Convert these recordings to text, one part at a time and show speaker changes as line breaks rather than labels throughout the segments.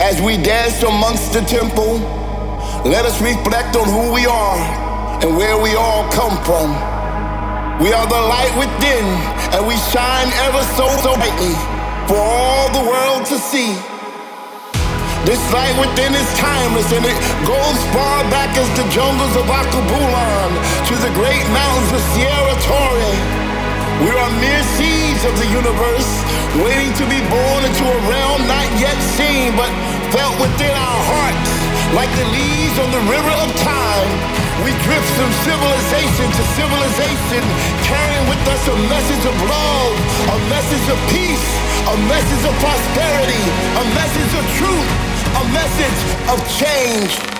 As we dance amongst the temple, let us reflect on who we are and where we all come from. We are the light within, and we shine ever so, so brightly for all the world to see. This light within is timeless, and it goes far back as the jungles of Akabulan to the great mountains of Sierra Torre. We are mere seeds of the universe, waiting to be born into a realm not yet seen, but felt within our hearts, like the leaves on the river of time. We drift from civilization to civilization, carrying with us a message of love, a message of peace, a message of prosperity, a message of truth, a message of change.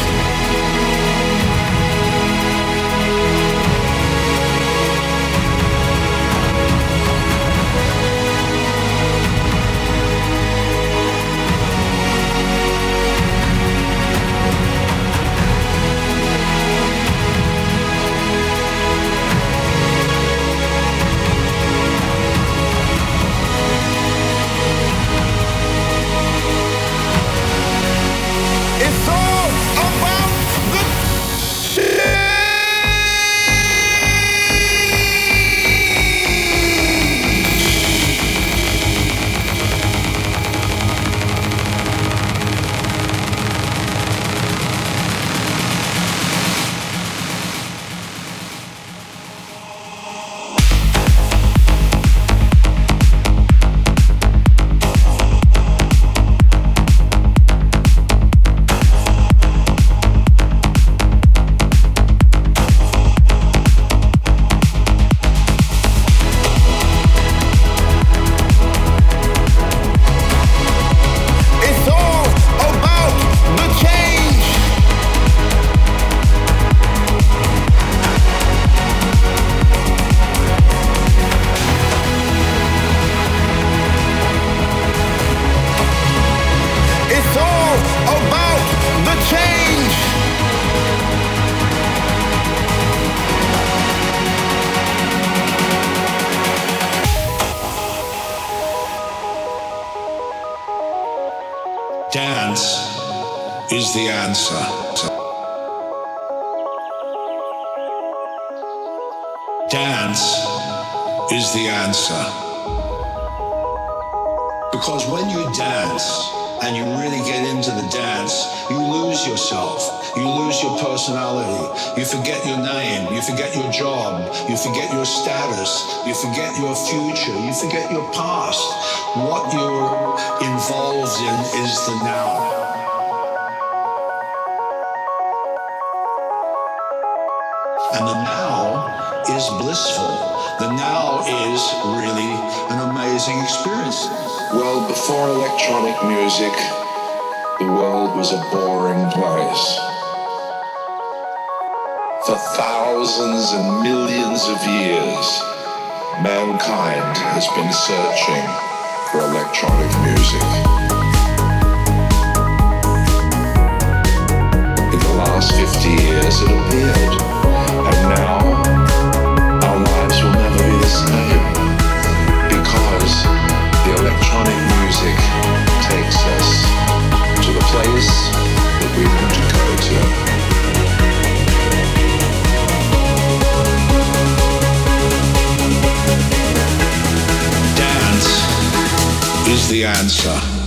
Dance is the answer. Because when you dance and you really get into the dance, you lose yourself. You lose your personality. You forget your name. You forget your job. You forget your status. You forget your future. You forget your past. What
you're
involved in is the now. was really an amazing experience. Well, before electronic music, the world was a boring place. For
thousands and millions of years, mankind has been searching
for
electronic music. In the last 50 years, it appeared. The answer.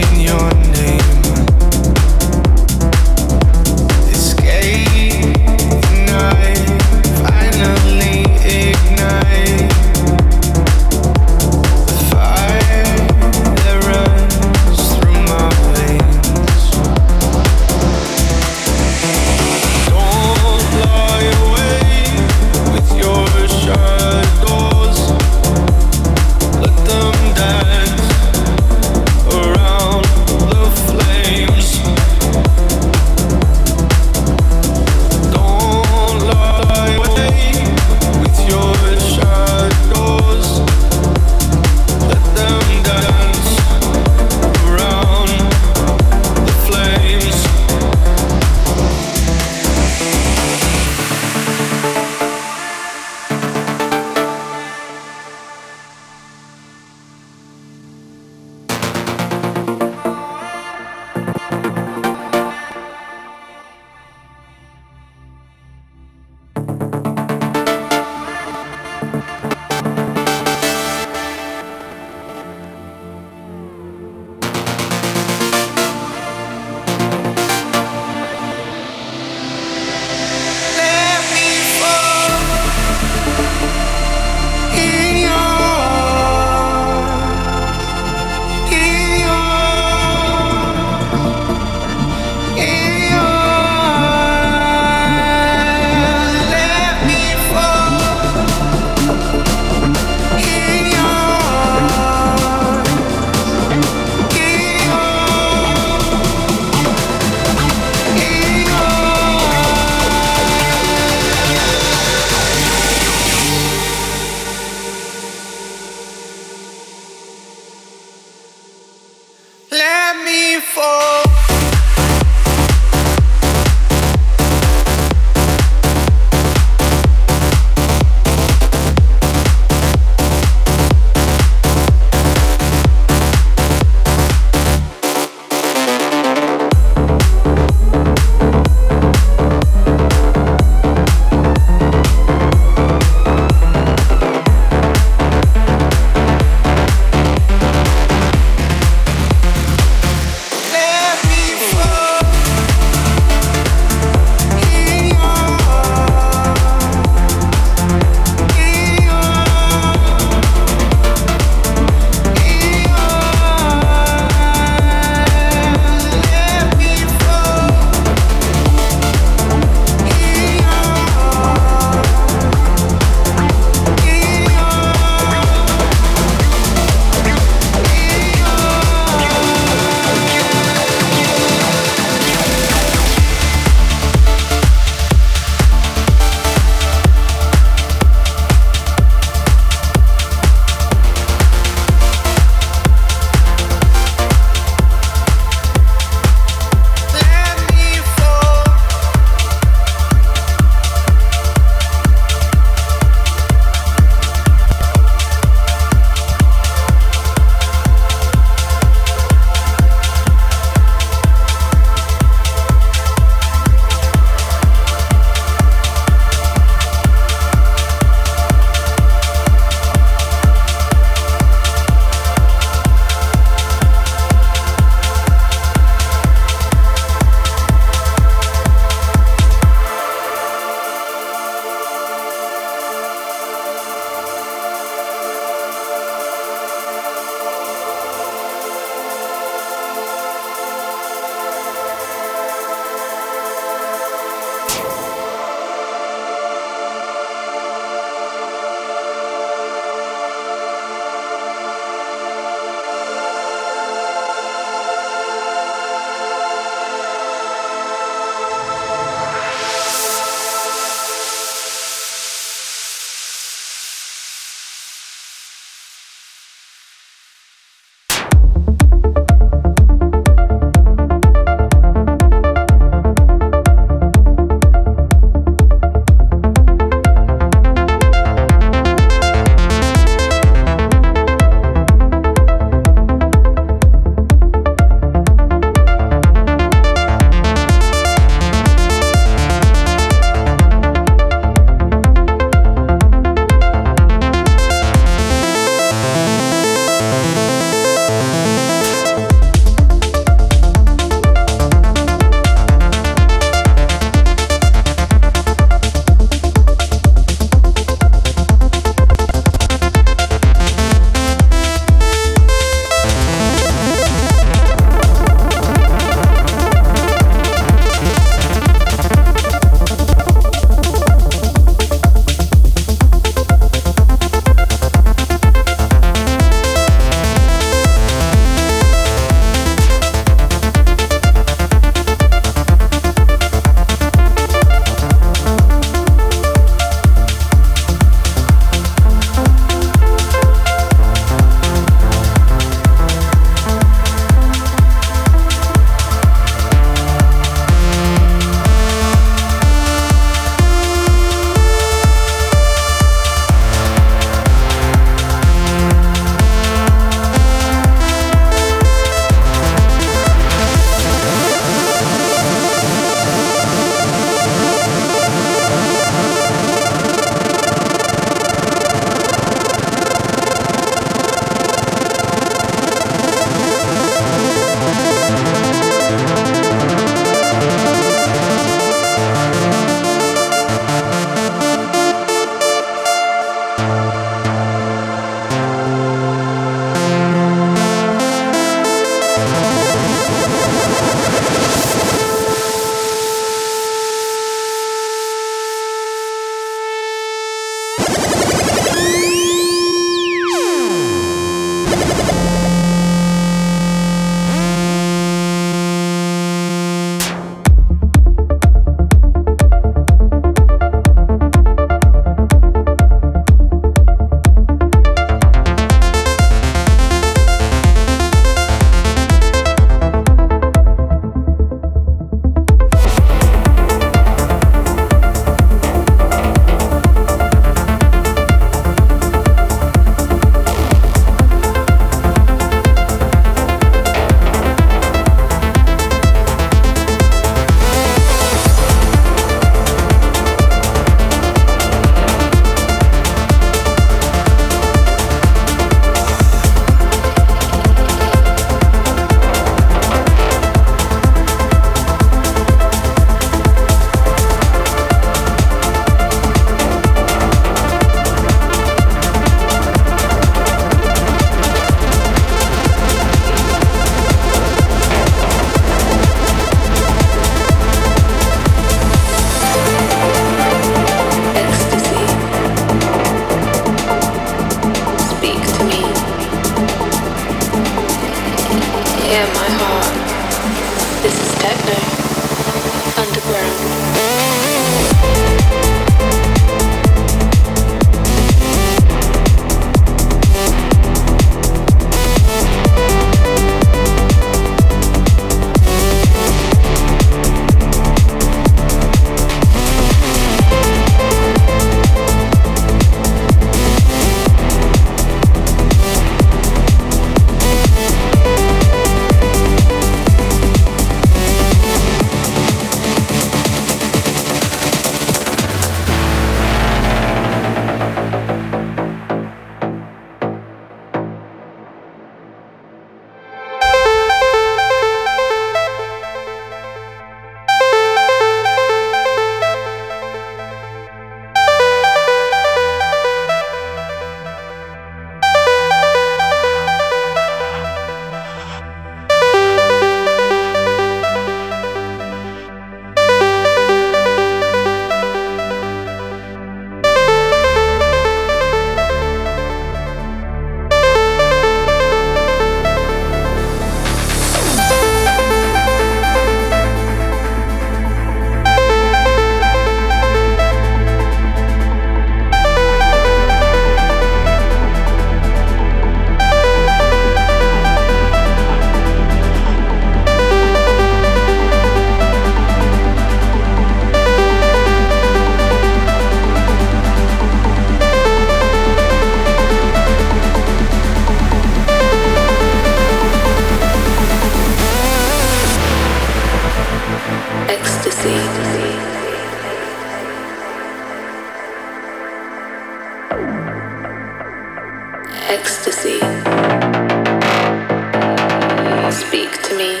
me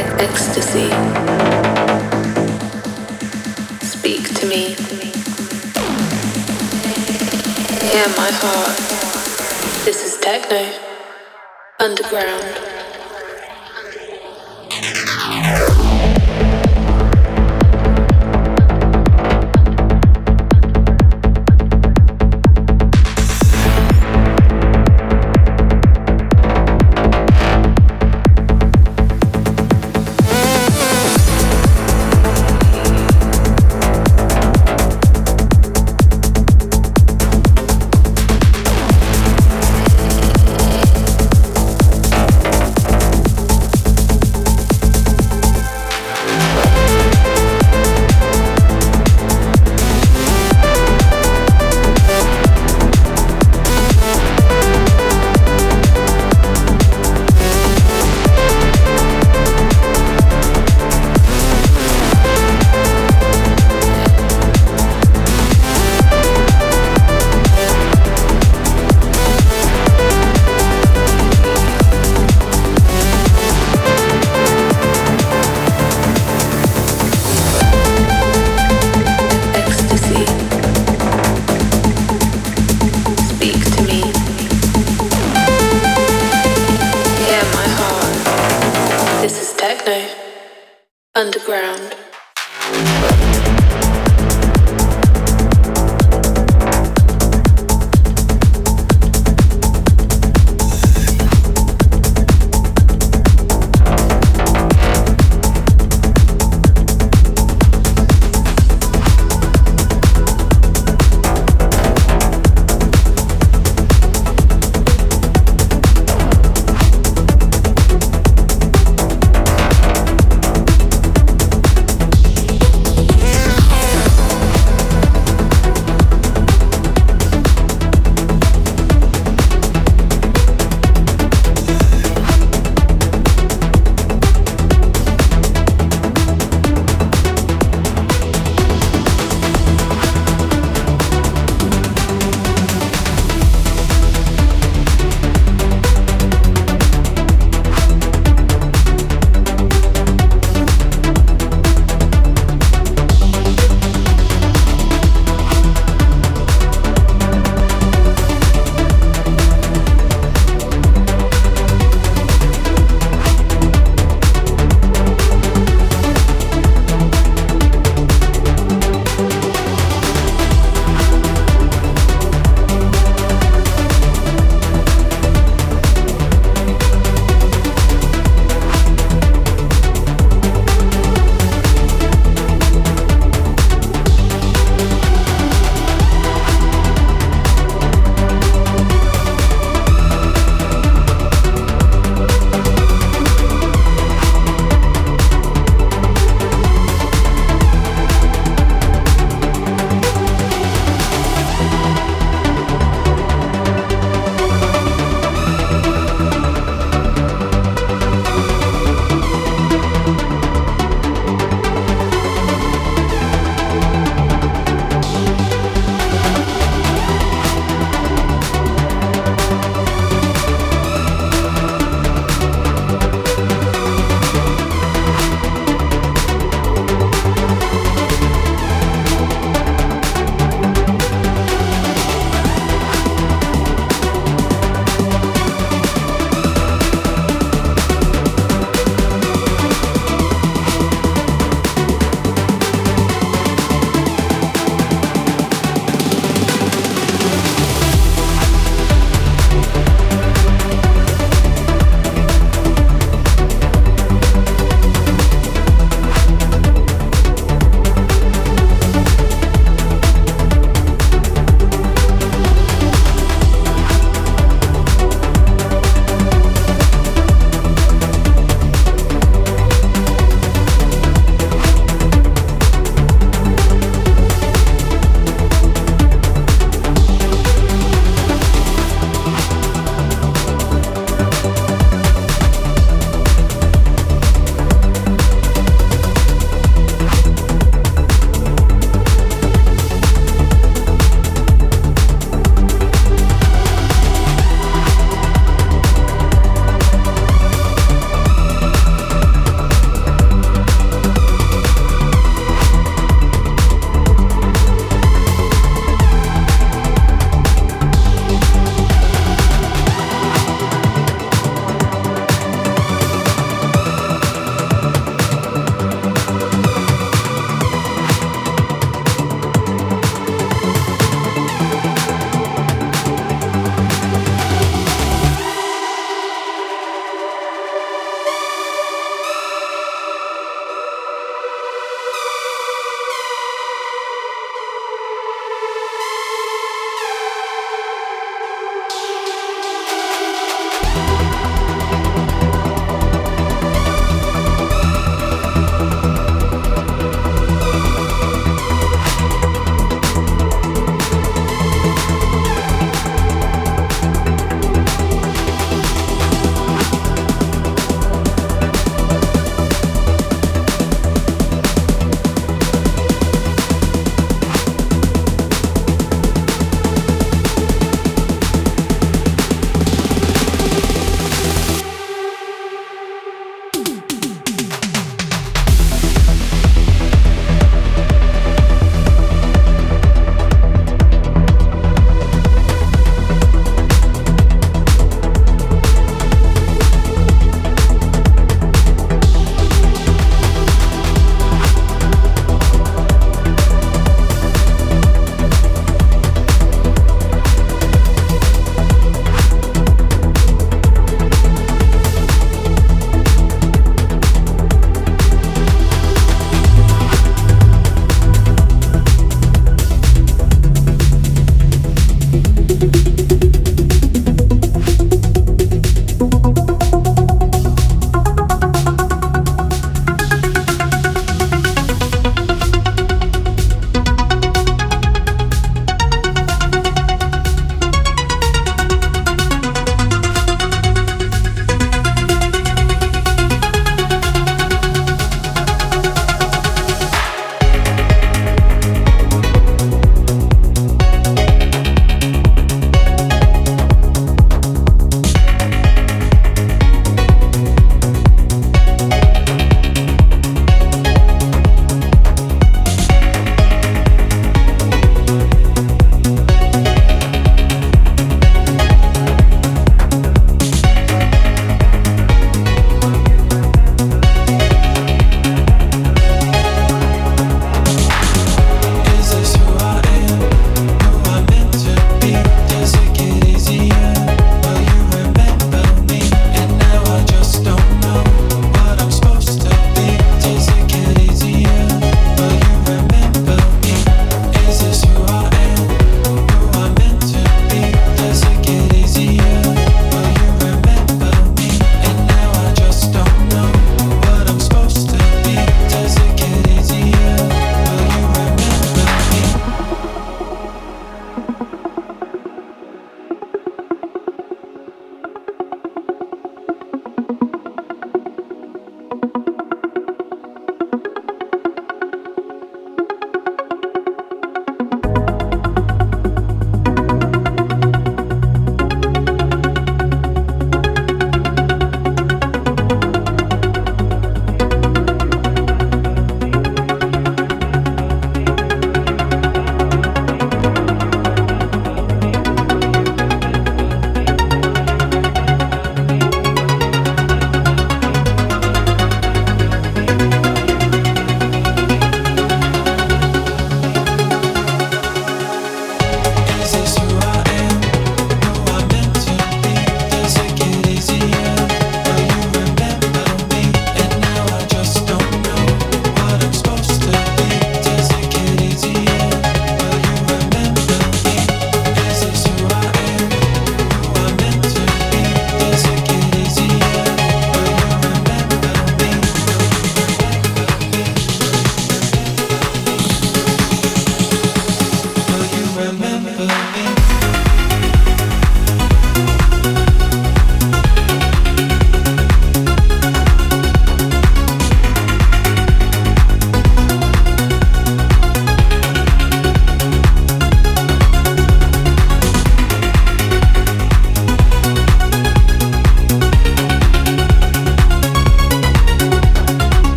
an ecstasy. Speak to me. Hear my heart. This is techno. Underground.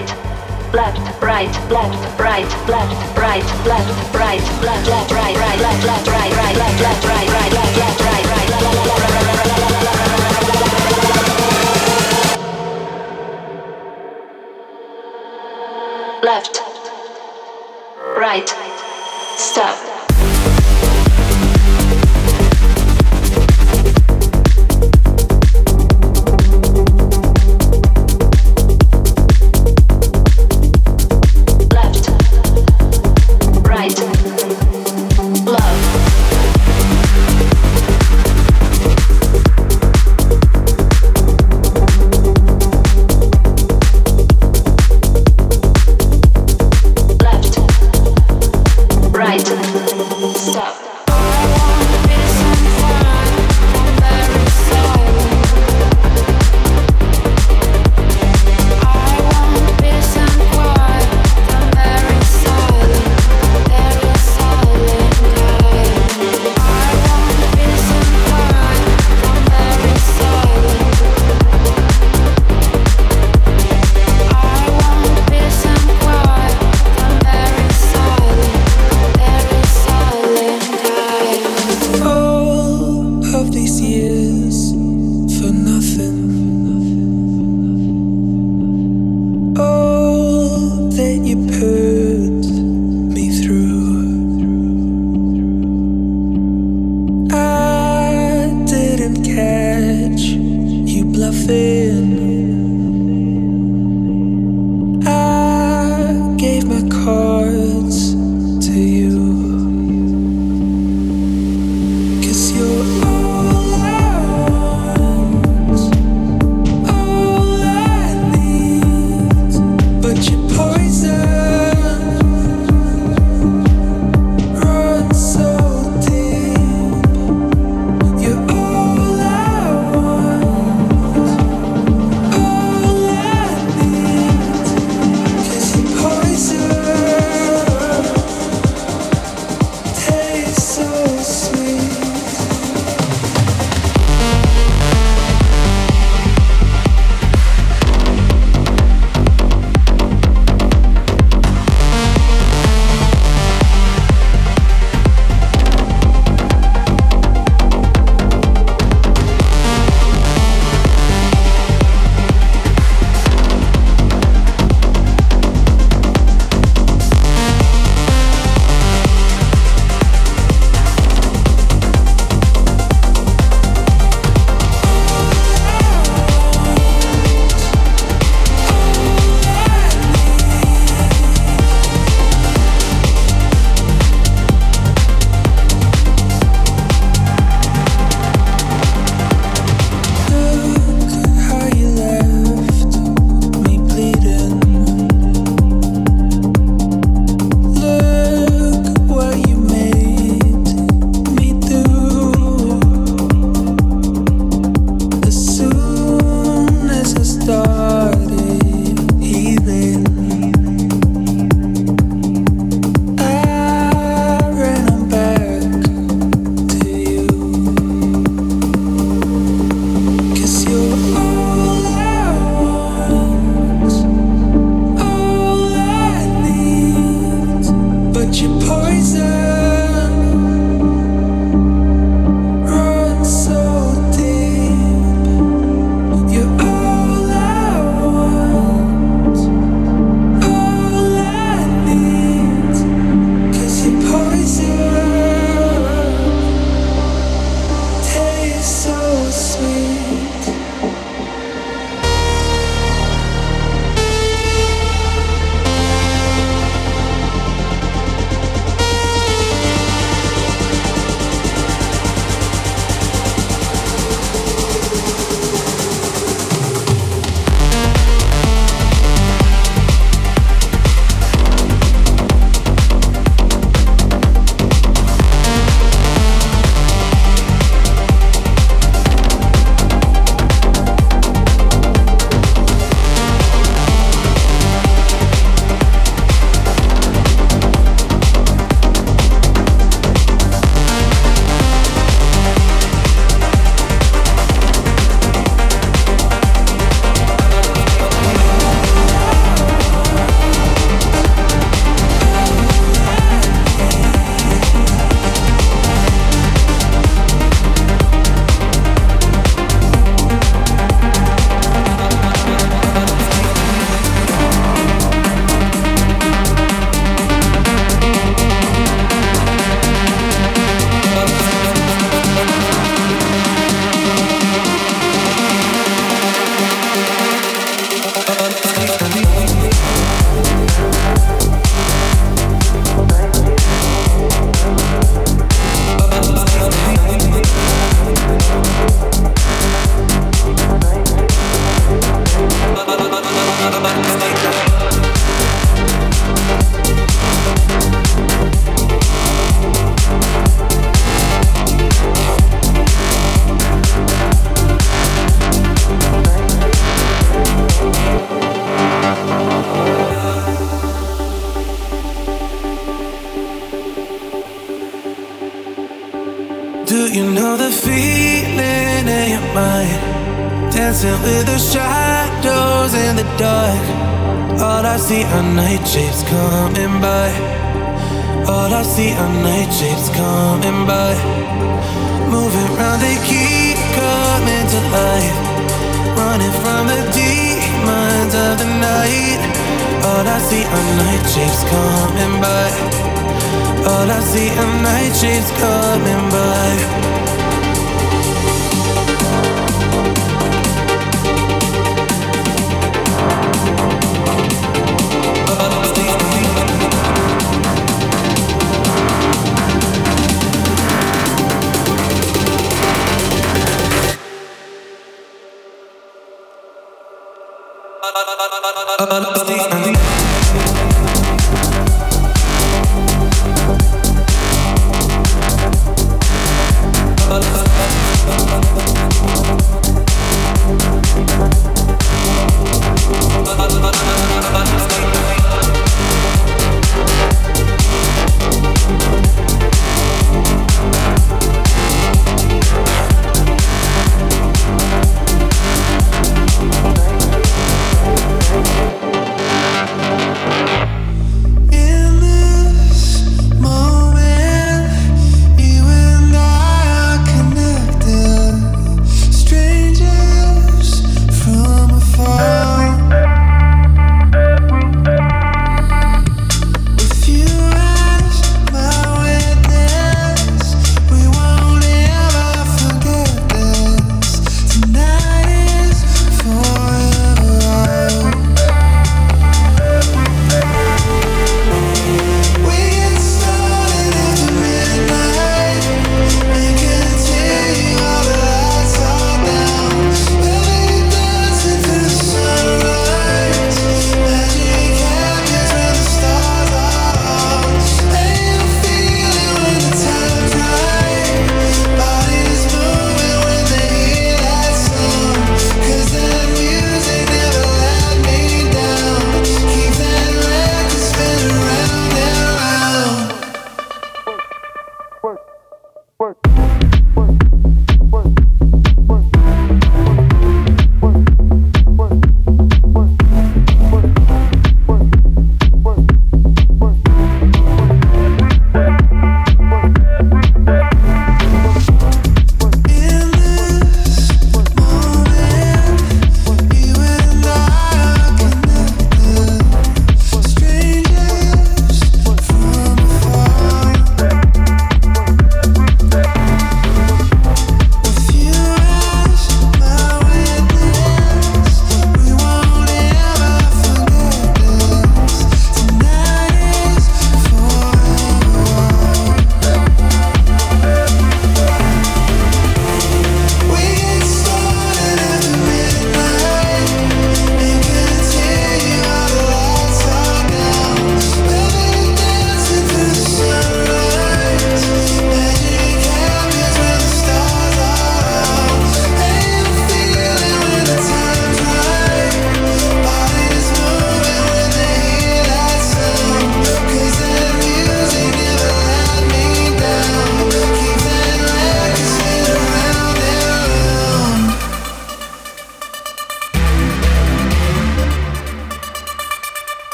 right, left, right, left, right, left, right, left, right, left, left, right, right, left, left, right, right, left, left, right, right, left, left, right, right, left, left, right, right. Left, left, right, right, left, left, right, right, left, left, right, right, left, left, right, stop.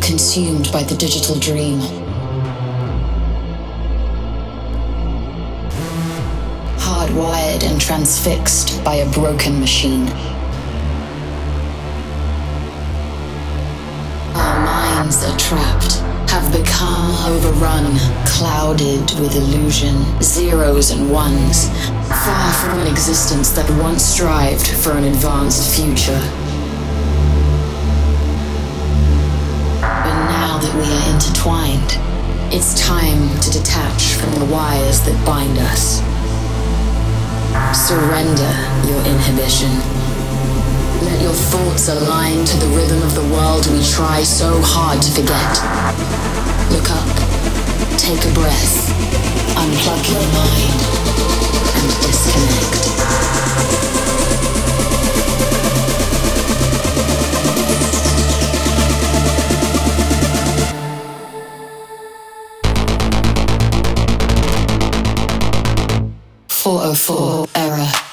Consumed by the digital dream. Hardwired and transfixed by a broken machine. Our minds are trapped, have become overrun, clouded with illusion, zeros and ones, far from an existence that once strived for an advanced future. We are intertwined. It's time to detach from the wires that bind us. Surrender your inhibition. Let your thoughts align to the rhythm of the world we try so hard to forget. Look up, take a breath, unplug your mind, and disconnect. 404 error.